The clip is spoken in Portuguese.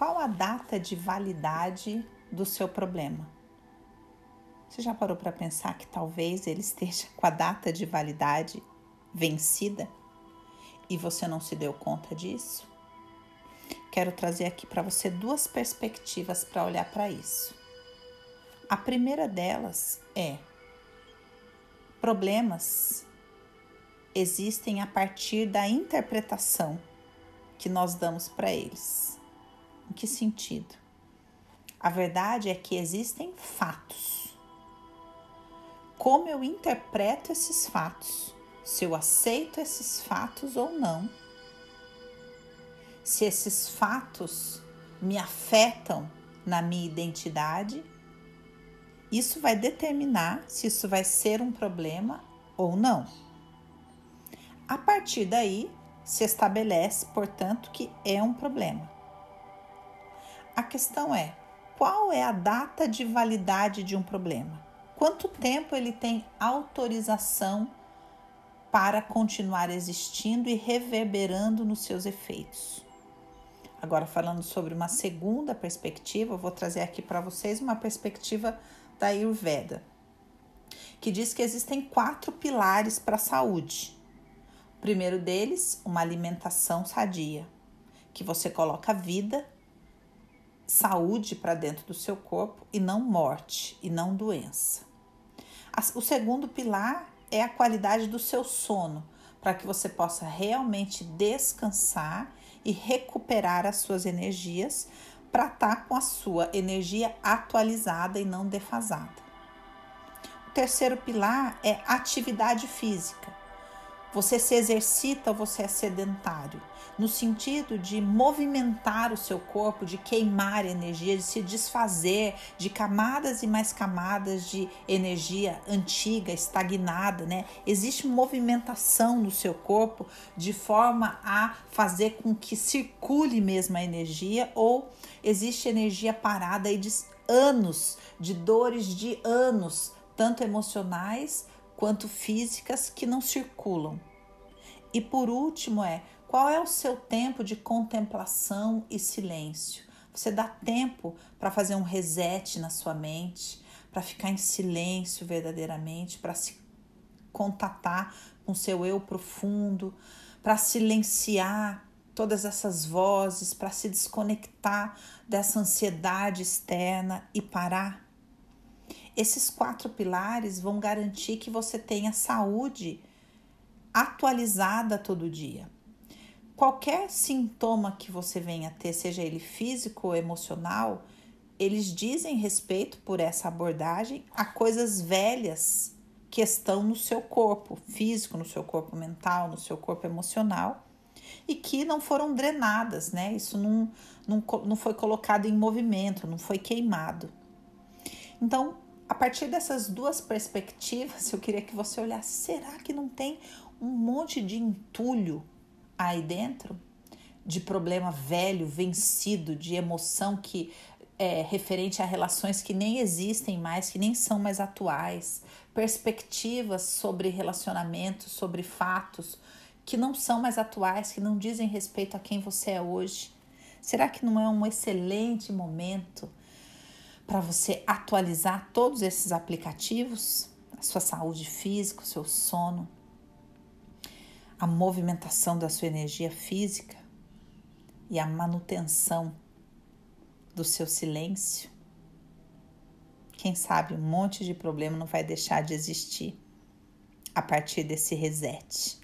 qual a data de validade do seu problema? Você já parou para pensar que talvez ele esteja com a data de validade vencida e você não se deu conta disso? Quero trazer aqui para você duas perspectivas para olhar para isso. A primeira delas é: problemas existem a partir da interpretação que nós damos para eles. Em que sentido? A verdade é que existem fatos. Como eu interpreto esses fatos? Se eu aceito esses fatos ou não? Se esses fatos me afetam na minha identidade isso vai determinar se isso vai ser um problema ou não. A partir daí, se estabelece, portanto, que é um problema. A questão é: qual é a data de validade de um problema? Quanto tempo ele tem autorização para continuar existindo e reverberando nos seus efeitos? Agora, falando sobre uma segunda perspectiva, eu vou trazer aqui para vocês uma perspectiva da Ayurveda, que diz que existem quatro pilares para a saúde. O primeiro deles, uma alimentação sadia, que você coloca vida, saúde para dentro do seu corpo e não morte e não doença. O segundo pilar é a qualidade do seu sono, para que você possa realmente descansar e recuperar as suas energias para estar tá com a sua energia atualizada e não defasada. O terceiro pilar é atividade física. Você se exercita ou você é sedentário? No sentido de movimentar o seu corpo, de queimar energia, de se desfazer de camadas e mais camadas de energia antiga, estagnada, né? Existe movimentação no seu corpo de forma a fazer com que circule mesmo a energia ou existe energia parada aí de anos, de dores de anos, tanto emocionais quanto físicas que não circulam. E por último é qual é o seu tempo de contemplação e silêncio? Você dá tempo para fazer um reset na sua mente, para ficar em silêncio verdadeiramente, para se contatar com seu eu profundo, para silenciar todas essas vozes, para se desconectar dessa ansiedade externa e parar esses quatro pilares vão garantir que você tenha saúde atualizada todo dia. Qualquer sintoma que você venha a ter, seja ele físico ou emocional, eles dizem respeito por essa abordagem a coisas velhas que estão no seu corpo físico, no seu corpo mental, no seu corpo emocional e que não foram drenadas, né? Isso não, não, não foi colocado em movimento, não foi queimado. Então, a partir dessas duas perspectivas, eu queria que você olhasse: será que não tem um monte de entulho aí dentro? De problema velho, vencido, de emoção que é referente a relações que nem existem mais, que nem são mais atuais, perspectivas sobre relacionamentos, sobre fatos que não são mais atuais, que não dizem respeito a quem você é hoje. Será que não é um excelente momento para você atualizar todos esses aplicativos, a sua saúde física, o seu sono, a movimentação da sua energia física e a manutenção do seu silêncio. Quem sabe um monte de problema não vai deixar de existir a partir desse reset.